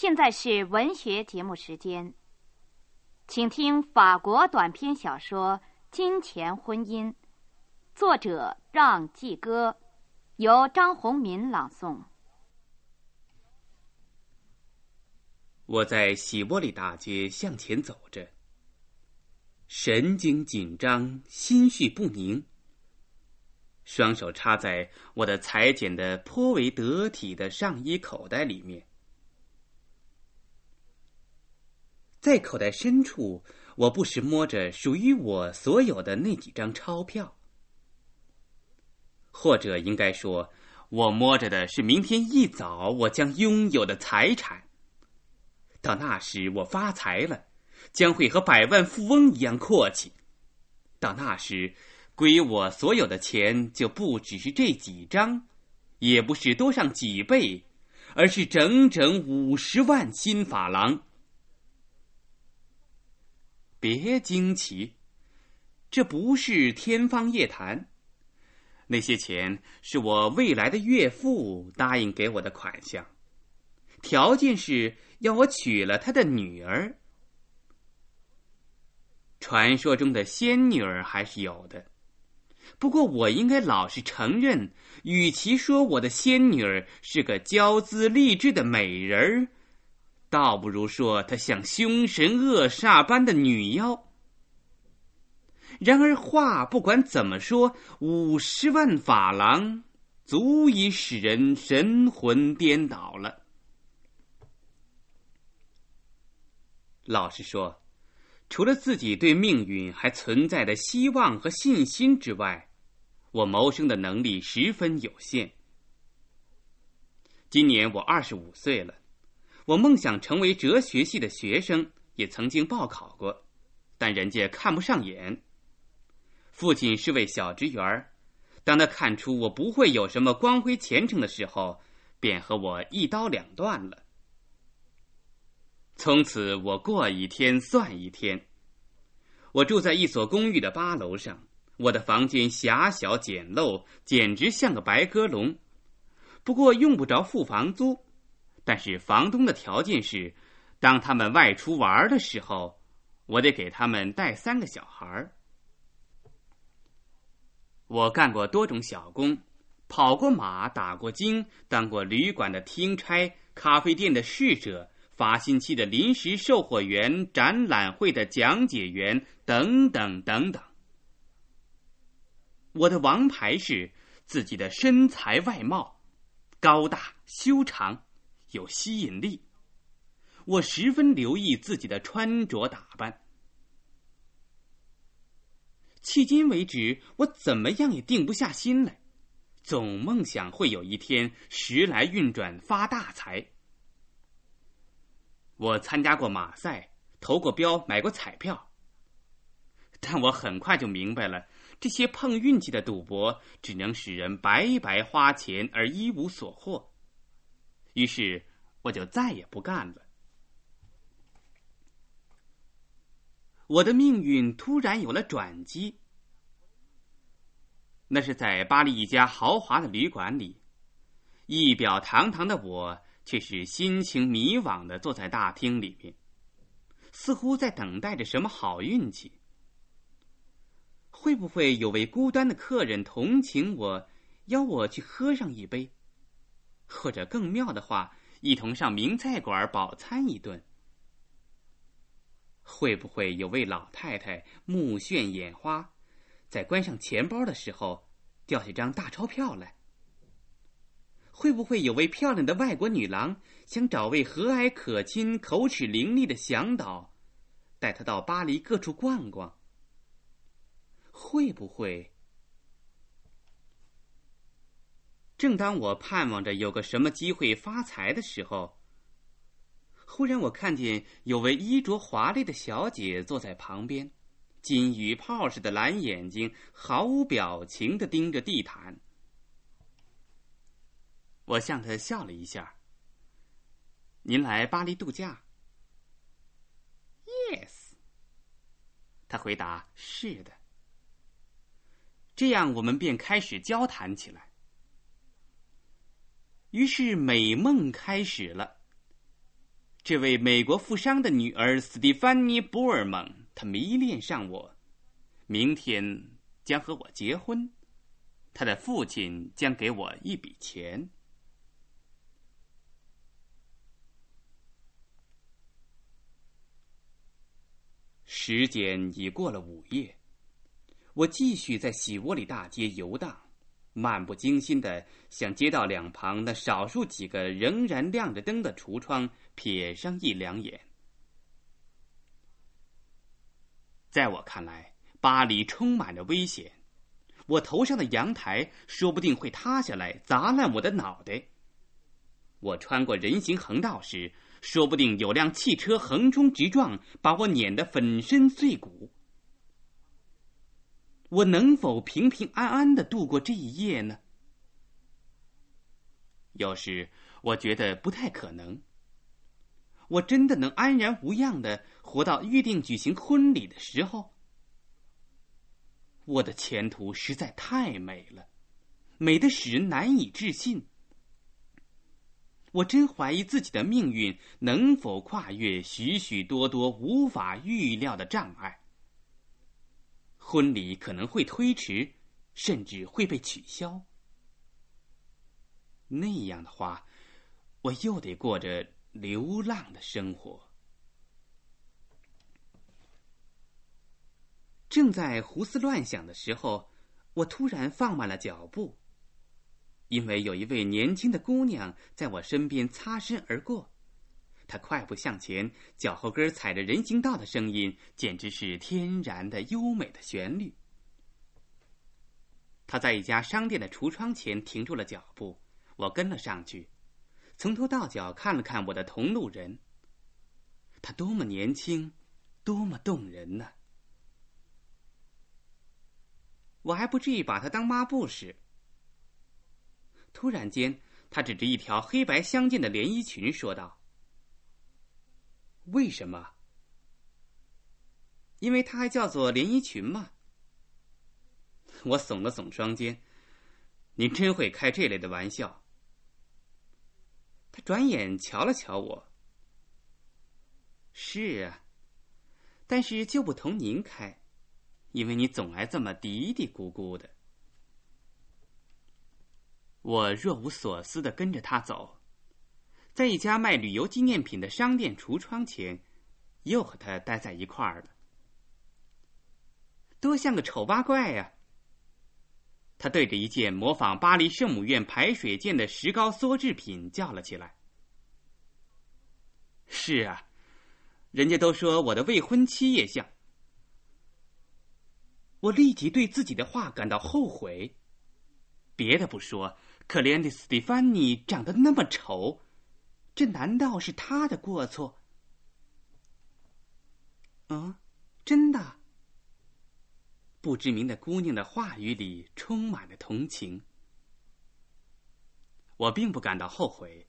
现在是文学节目时间，请听法国短篇小说《金钱婚姻》，作者让季歌，由张宏民朗诵。我在喜波里大街向前走着，神经紧张，心绪不宁，双手插在我的裁剪的颇为得体的上衣口袋里面。在口袋深处，我不时摸着属于我所有的那几张钞票，或者应该说，我摸着的是明天一早我将拥有的财产。到那时，我发财了，将会和百万富翁一样阔气。到那时，归我所有的钱就不只是这几张，也不是多上几倍，而是整整五十万新法郎。别惊奇，这不是天方夜谭。那些钱是我未来的岳父答应给我的款项，条件是要我娶了他的女儿。传说中的仙女儿还是有的，不过我应该老实承认，与其说我的仙女儿是个娇姿丽质的美人儿。倒不如说她像凶神恶煞般的女妖。然而话不管怎么说，五十万法郎足以使人神魂颠倒了。老实说，除了自己对命运还存在的希望和信心之外，我谋生的能力十分有限。今年我二十五岁了。我梦想成为哲学系的学生，也曾经报考过，但人家看不上眼。父亲是位小职员当他看出我不会有什么光辉前程的时候，便和我一刀两断了。从此我过一天算一天。我住在一所公寓的八楼上，我的房间狭小简陋，简直像个白鸽笼。不过用不着付房租。但是房东的条件是，当他们外出玩的时候，我得给他们带三个小孩儿。我干过多种小工，跑过马，打过精，当过旅馆的听差、咖啡店的侍者、发信息的临时售货员、展览会的讲解员等等等等。我的王牌是自己的身材外貌，高大修长。有吸引力，我十分留意自己的穿着打扮。迄今为止，我怎么样也定不下心来，总梦想会有一天时来运转发大财。我参加过马赛，投过标，买过彩票，但我很快就明白了，这些碰运气的赌博只能使人白白花钱而一无所获。于是我就再也不干了。我的命运突然有了转机。那是在巴黎一家豪华的旅馆里，仪表堂堂的我却是心情迷惘的坐在大厅里面，似乎在等待着什么好运气。会不会有位孤单的客人同情我，邀我去喝上一杯？或者更妙的话，一同上名菜馆饱餐一顿。会不会有位老太太目眩眼花，在关上钱包的时候掉下张大钞票来？会不会有位漂亮的外国女郎想找位和蔼可亲、口齿伶俐的向导，带她到巴黎各处逛逛？会不会？正当我盼望着有个什么机会发财的时候，忽然我看见有位衣着华丽的小姐坐在旁边，金鱼泡似的蓝眼睛，毫无表情的盯着地毯。我向她笑了一下。您来巴黎度假？Yes。他回答：“是的。”这样我们便开始交谈起来。于是美梦开始了。这位美国富商的女儿斯蒂芬妮·波尔蒙，她迷恋上我，明天将和我结婚。她的父亲将给我一笔钱。时间已过了午夜，我继续在喜窝里大街游荡，漫不经心的向街道两旁那少数几个仍然亮着灯的橱窗瞥上一两眼。在我看来，巴黎充满着危险。我头上的阳台说不定会塌下来砸烂我的脑袋。我穿过人行横道时，说不定有辆汽车横冲直撞，把我碾得粉身碎骨。我能否平平安安的度过这一夜呢？有时我觉得不太可能。我真的能安然无恙的活到预定举行婚礼的时候？我的前途实在太美了，美的使人难以置信。我真怀疑自己的命运能否跨越许许多多无法预料的障碍。婚礼可能会推迟，甚至会被取消。那样的话，我又得过着流浪的生活。正在胡思乱想的时候，我突然放慢了脚步，因为有一位年轻的姑娘在我身边擦身而过。他快步向前，脚后跟踩着人行道的声音，简直是天然的优美的旋律。他在一家商店的橱窗前停住了脚步，我跟了上去，从头到脚看了看我的同路人。他多么年轻，多么动人呢！我还不至于把他当抹布使。突然间，他指着一条黑白相间的连衣裙说道：“为什么？因为它还叫做连衣裙吗？”我耸了耸双肩。你真会开这类的玩笑。他转眼瞧了瞧我。是啊，但是就不同您开。因为你总爱这么嘀嘀咕咕的，我若无所思的跟着他走，在一家卖旅游纪念品的商店橱窗前，又和他待在一块儿了。多像个丑八怪呀！他对着一件模仿巴黎圣母院排水键的石膏缩制品叫了起来：“是啊，人家都说我的未婚妻也像。”我立即对自己的话感到后悔。别的不说，可怜的斯蒂芬妮长得那么丑，这难道是他的过错？啊，真的？不知名的姑娘的话语里充满了同情。我并不感到后悔，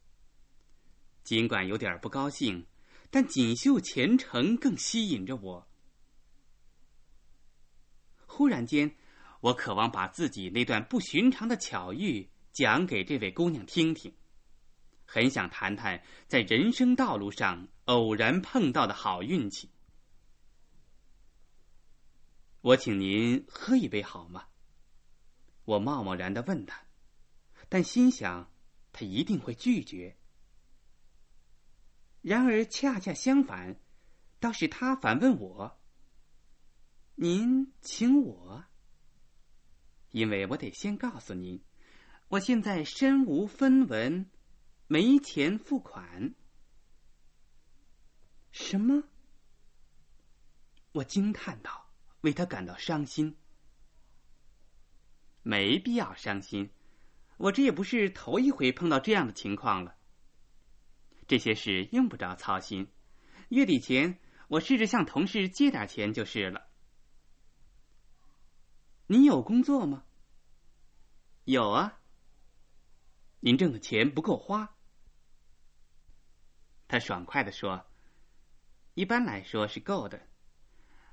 尽管有点不高兴，但锦绣前程更吸引着我。忽然间，我渴望把自己那段不寻常的巧遇讲给这位姑娘听听，很想谈谈在人生道路上偶然碰到的好运气。我请您喝一杯好吗？我贸贸然的问他，但心想他一定会拒绝。然而恰恰相反，倒是他反问我。您请我，因为我得先告诉您，我现在身无分文，没钱付款。什么？我惊叹道，为他感到伤心。没必要伤心，我这也不是头一回碰到这样的情况了。这些事用不着操心，月底前我试着向同事借点钱就是了。你有工作吗？有啊。您挣的钱不够花。他爽快的说：“一般来说是够的，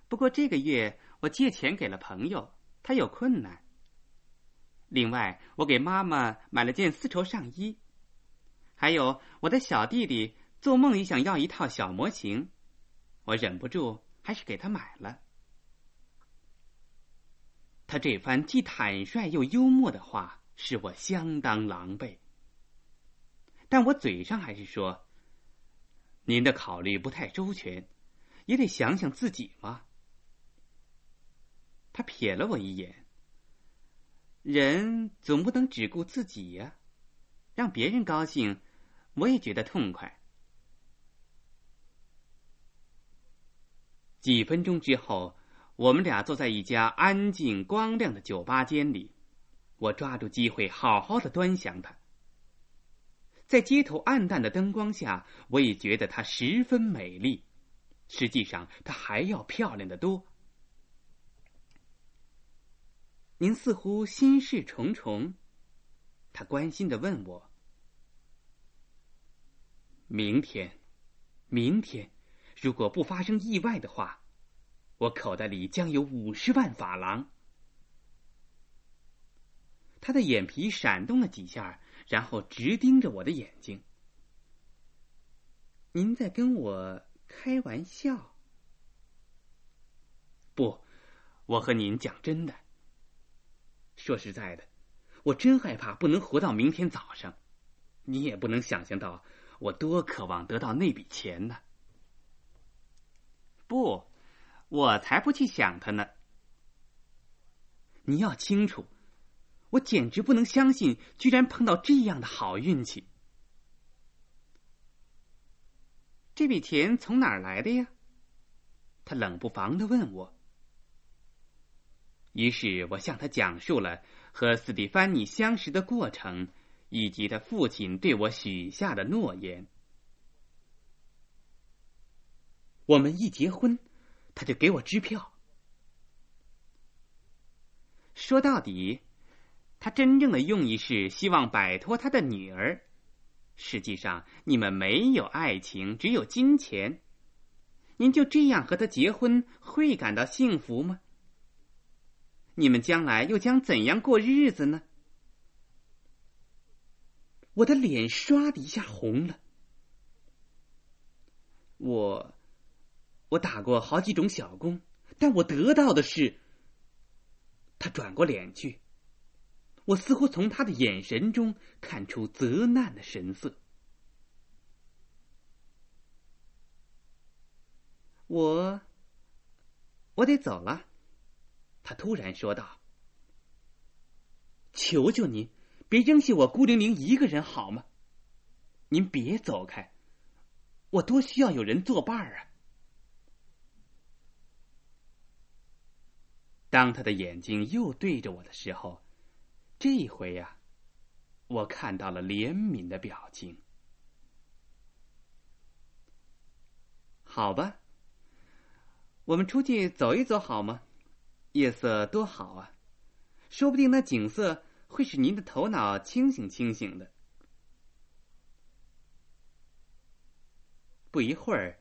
不过这个月我借钱给了朋友，他有困难。另外，我给妈妈买了件丝绸上衣，还有我的小弟弟做梦也想要一套小模型，我忍不住还是给他买了。他这番既坦率又幽默的话，使我相当狼狈。但我嘴上还是说：“您的考虑不太周全，也得想想自己嘛。”他瞥了我一眼。人总不能只顾自己呀，让别人高兴，我也觉得痛快。几分钟之后，我们俩坐在一家安静光亮的酒吧间里，我抓住机会好好的端详他。在街头暗淡的灯光下，我也觉得她十分美丽。实际上，她还要漂亮的多。您似乎心事重重，他关心的问我：“明天，明天，如果不发生意外的话，我口袋里将有五十万法郎。”他的眼皮闪动了几下，然后直盯着我的眼睛。“您在跟我开玩笑？”“不，我和您讲真的。”说实在的，我真害怕不能活到明天早上。你也不能想象到我多渴望得到那笔钱呢。不，我才不去想他呢。你要清楚，我简直不能相信，居然碰到这样的好运气。这笔钱从哪儿来的呀？他冷不防的问我。于是我向他讲述了和斯蒂芬妮相识的过程，以及他父亲对我许下的诺言。我们一结婚，他就给我支票。说到底，他真正的用意是希望摆脱他的女儿。实际上，你们没有爱情，只有金钱。您就这样和他结婚，会感到幸福吗？你们将来又将怎样过日子呢？我的脸唰的一下红了。我，我打过好几种小工，但我得到的是。他转过脸去，我似乎从他的眼神中看出责难的神色。我，我得走了。他突然说道：“求求您，别扔下我孤零零一个人好吗？您别走开，我多需要有人作伴啊！”当他的眼睛又对着我的时候，这回呀，我看到了怜悯的表情。好吧，我们出去走一走好吗？夜色多好啊，说不定那景色会使您的头脑清醒清醒的。不一会儿，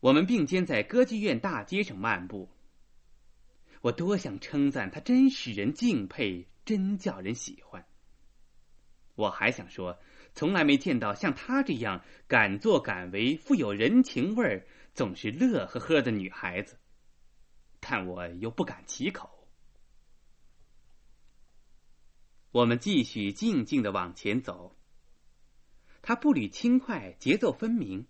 我们并肩在歌剧院大街上漫步。我多想称赞他，真使人敬佩，真叫人喜欢。我还想说，从来没见到像她这样敢作敢为、富有人情味儿、总是乐呵呵的女孩子。但我又不敢启口。我们继续静静的往前走。他步履轻快，节奏分明，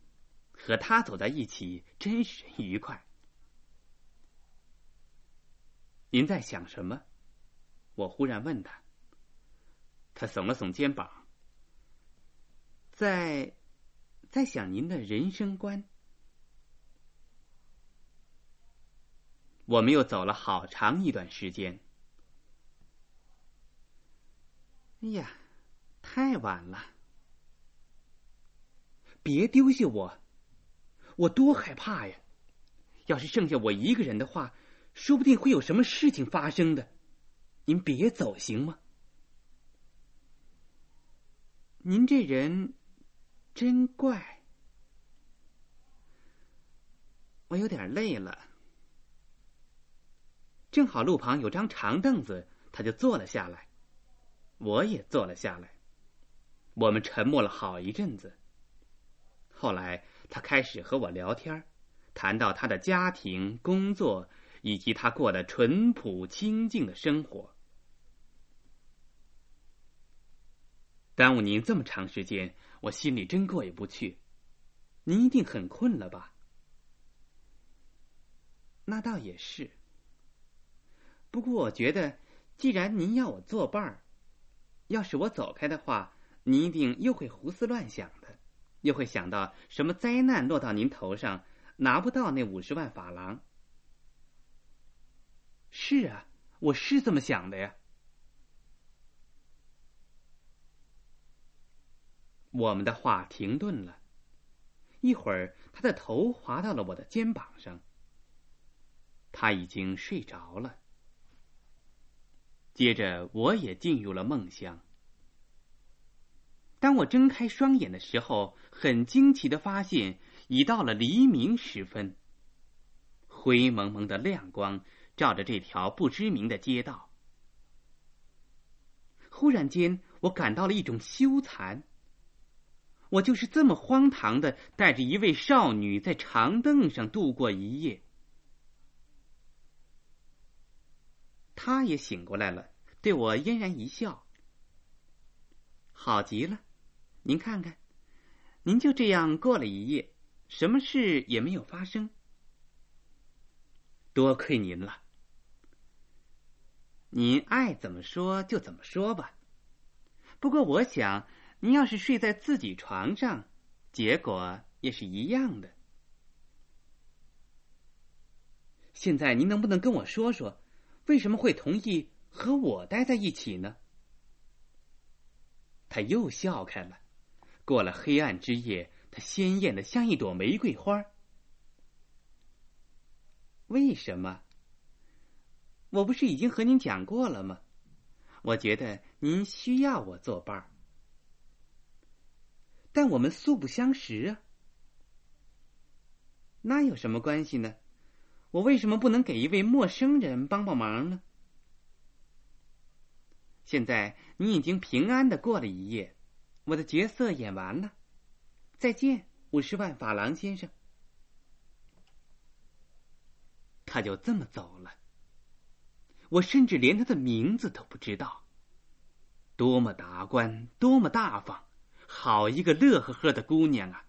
和他走在一起真是愉快。您在想什么？我忽然问他。他耸了耸肩膀，在，在想您的人生观。我们又走了好长一段时间。哎呀，太晚了！别丢下我，我多害怕呀！要是剩下我一个人的话，说不定会有什么事情发生的。您别走，行吗？您这人真怪。我有点累了。正好路旁有张长凳子，他就坐了下来，我也坐了下来。我们沉默了好一阵子。后来，他开始和我聊天，谈到他的家庭、工作以及他过的淳朴清静的生活。耽误您这么长时间，我心里真过意不去。您一定很困了吧？那倒也是。不过我觉得，既然您要我作伴儿，要是我走开的话，您一定又会胡思乱想的，又会想到什么灾难落到您头上，拿不到那五十万法郎。是啊，我是这么想的呀。我们的话停顿了，一会儿，他的头滑到了我的肩膀上。他已经睡着了。接着，我也进入了梦乡。当我睁开双眼的时候，很惊奇的发现，已到了黎明时分。灰蒙蒙的亮光照着这条不知名的街道。忽然间，我感到了一种羞惭。我就是这么荒唐的，带着一位少女在长凳上度过一夜。他也醒过来了，对我嫣然一笑。好极了，您看看，您就这样过了一夜，什么事也没有发生。多亏您了，您爱怎么说就怎么说吧。不过我想，您要是睡在自己床上，结果也是一样的。现在您能不能跟我说说？为什么会同意和我待在一起呢？他又笑开了。过了黑暗之夜，他鲜艳的像一朵玫瑰花。为什么？我不是已经和您讲过了吗？我觉得您需要我作伴儿，但我们素不相识啊。那有什么关系呢？我为什么不能给一位陌生人帮帮忙呢？现在你已经平安的过了一夜，我的角色演完了，再见，五十万法郎先生。他就这么走了，我甚至连他的名字都不知道。多么达观，多么大方，好一个乐呵呵的姑娘啊！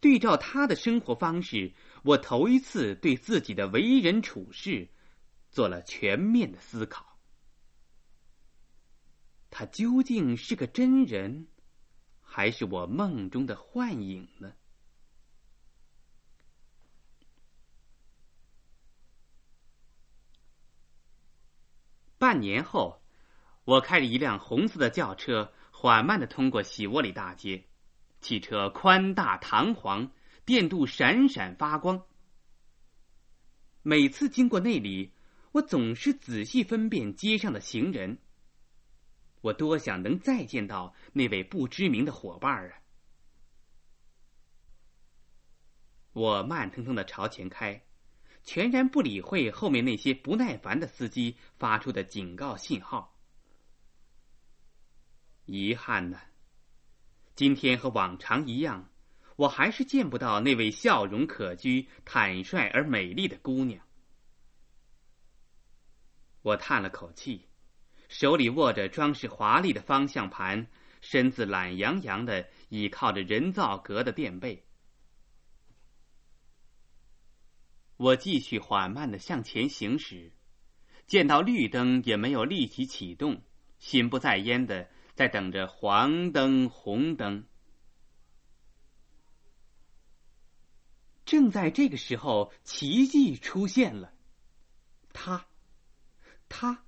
对照他的生活方式。我头一次对自己的为人处事做了全面的思考。他究竟是个真人，还是我梦中的幻影呢？半年后，我开着一辆红色的轿车，缓慢的通过喜窝里大街。汽车宽大堂皇。电镀闪闪发光。每次经过那里，我总是仔细分辨街上的行人。我多想能再见到那位不知名的伙伴啊！我慢腾腾的朝前开，全然不理会后面那些不耐烦的司机发出的警告信号。遗憾呢，今天和往常一样。我还是见不到那位笑容可掬、坦率而美丽的姑娘。我叹了口气，手里握着装饰华丽的方向盘，身子懒洋洋的倚靠着人造革的垫背。我继续缓慢的向前行驶，见到绿灯也没有立即启动，心不在焉的在等着黄灯、红灯。正在这个时候，奇迹出现了。他，他，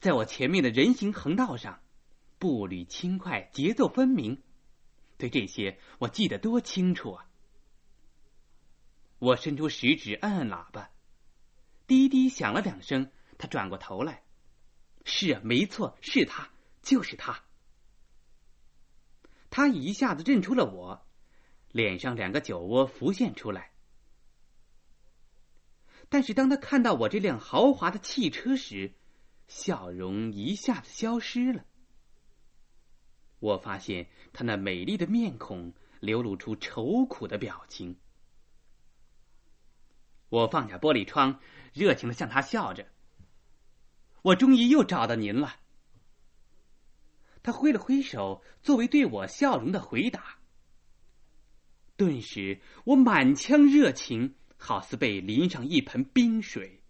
在我前面的人行横道上，步履轻快，节奏分明。对这些，我记得多清楚啊！我伸出食指，按按喇叭，滴滴响了两声。他转过头来，是啊，没错，是他，就是他。他一下子认出了我。脸上两个酒窝浮现出来，但是当他看到我这辆豪华的汽车时，笑容一下子消失了。我发现他那美丽的面孔流露出愁苦的表情。我放下玻璃窗，热情的向他笑着。我终于又找到您了。他挥了挥手，作为对我笑容的回答。顿时，我满腔热情，好似被淋上一盆冰水。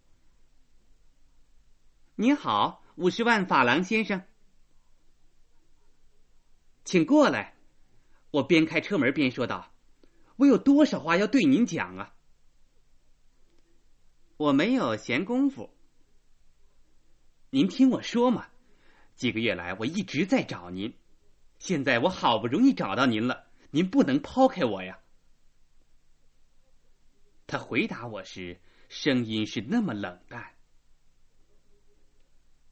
您好，五十万法郎先生，请过来。我边开车门边说道：“我有多少话要对您讲啊！”我没有闲工夫。您听我说嘛，几个月来我一直在找您，现在我好不容易找到您了，您不能抛开我呀。他回答我时，声音是那么冷淡。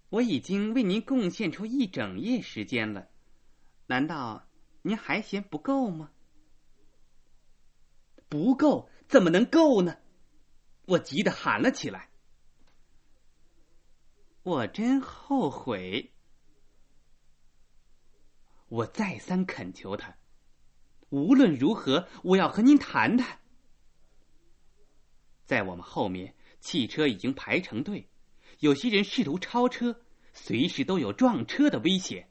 我已经为您贡献出一整夜时间了，难道您还嫌不够吗？不够，怎么能够呢？我急得喊了起来。我真后悔！我再三恳求他，无论如何，我要和您谈谈。在我们后面，汽车已经排成队，有些人试图超车，随时都有撞车的危险。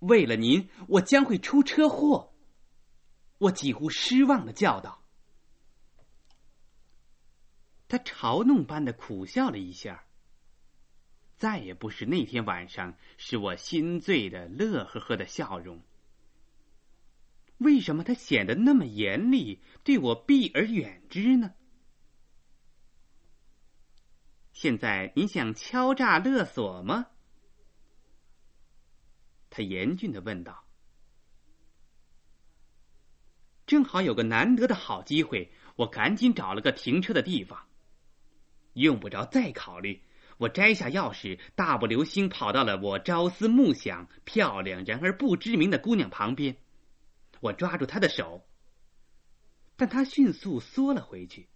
为了您，我将会出车祸！我几乎失望的叫道。他嘲弄般的苦笑了一下。再也不是那天晚上使我心醉的乐呵呵的笑容。为什么他显得那么严厉，对我避而远之呢？现在你想敲诈勒索吗？他严峻的问道。正好有个难得的好机会，我赶紧找了个停车的地方，用不着再考虑。我摘下钥匙，大步流星跑到了我朝思暮想、漂亮然而不知名的姑娘旁边。我抓住她的手，但她迅速缩了回去。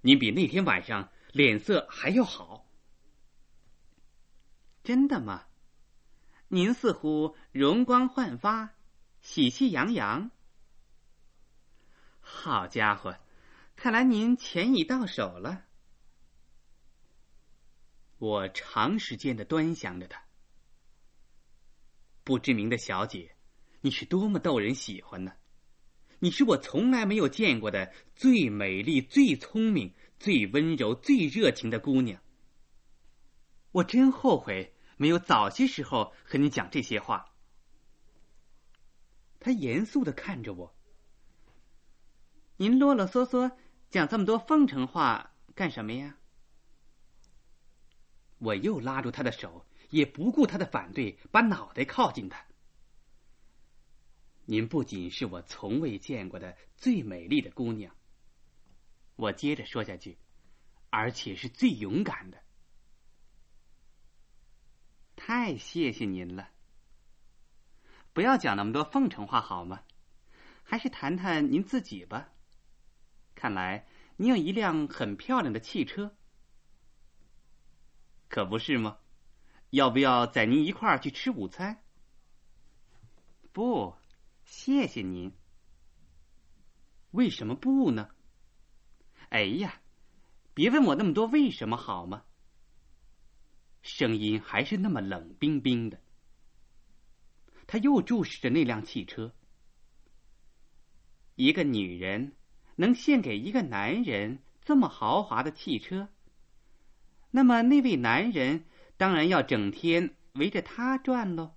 您比那天晚上脸色还要好，真的吗？您似乎容光焕发，喜气洋洋。好家伙，看来您钱已到手了。我长时间的端详着她，不知名的小姐，你是多么逗人喜欢呢！你是我从来没有见过的最美丽、最聪明、最温柔、最热情的姑娘。我真后悔没有早些时候和你讲这些话。他严肃的看着我，您啰啰嗦嗦讲这么多奉承话干什么呀？我又拉住他的手，也不顾他的反对，把脑袋靠近他。您不仅是我从未见过的最美丽的姑娘，我接着说下去，而且是最勇敢的。太谢谢您了！不要讲那么多奉承话好吗？还是谈谈您自己吧。看来你有一辆很漂亮的汽车。可不是吗？要不要载您一块儿去吃午餐？不，谢谢您。为什么不呢？哎呀，别问我那么多为什么好吗？声音还是那么冷冰冰的。他又注视着那辆汽车。一个女人能献给一个男人这么豪华的汽车？那么那位男人当然要整天围着他转喽。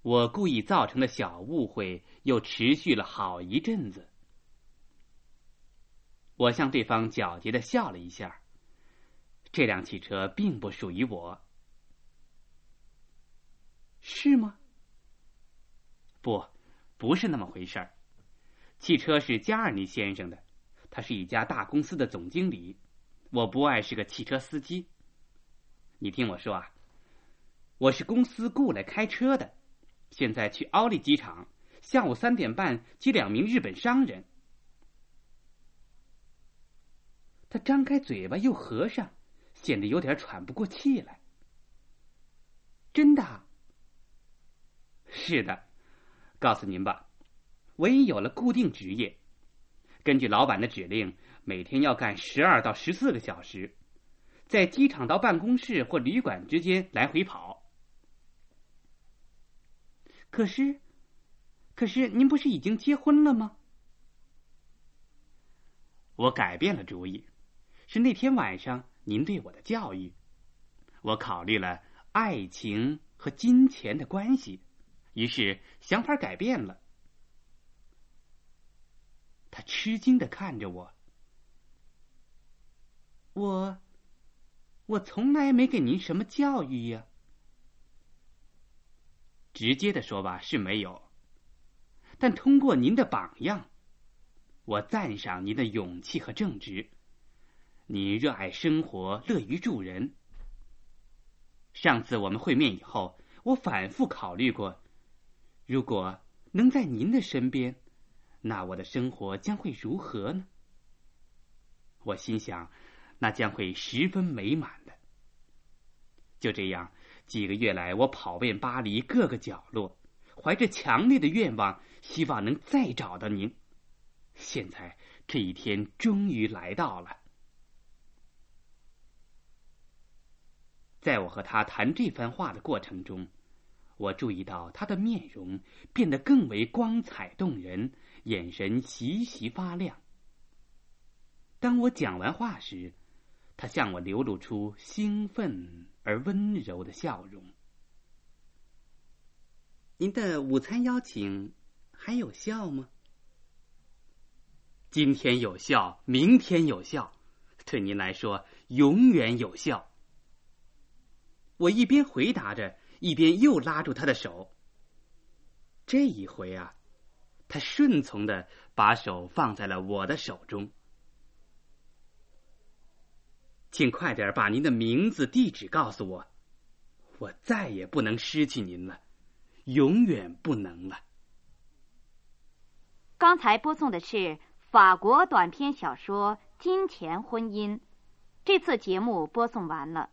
我故意造成的小误会又持续了好一阵子。我向对方狡黠的笑了一下。这辆汽车并不属于我，是吗？不，不是那么回事儿。汽车是加尔尼先生的。他是一家大公司的总经理，我不爱是个汽车司机。你听我说啊，我是公司雇来开车的，现在去奥利机场，下午三点半接两名日本商人。他张开嘴巴又合上，显得有点喘不过气来。真的，是的，告诉您吧，我已有了固定职业，根据老板的指令，每天要干十二到十四个小时，在机场到办公室或旅馆之间来回跑。可是，可是您不是已经结婚了吗？我改变了主意，是那天晚上您对我的教育，我考虑了爱情和金钱的关系，于是想法改变了。他吃惊的看着我，我，我从来没给您什么教育呀。直接的说吧，是没有，但通过您的榜样。我赞赏您的勇气和正直，你热爱生活，乐于助人。上次我们会面以后，我反复考虑过，如果能在您的身边，那我的生活将会如何呢？我心想，那将会十分美满的。就这样，几个月来，我跑遍巴黎各个角落，怀着强烈的愿望，希望能再找到您。现在这一天终于来到了。在我和他谈这番话的过程中，我注意到他的面容变得更为光彩动人，眼神习习发亮。当我讲完话时，他向我流露出兴奋而温柔的笑容。您的午餐邀请还有效吗？今天有效，明天有效，对您来说永远有效。我一边回答着，一边又拉住他的手。这一回啊，他顺从的把手放在了我的手中。请快点把您的名字、地址告诉我，我再也不能失去您了，永远不能了。刚才播送的是。法国短篇小说《金钱婚姻》，这次节目播送完了。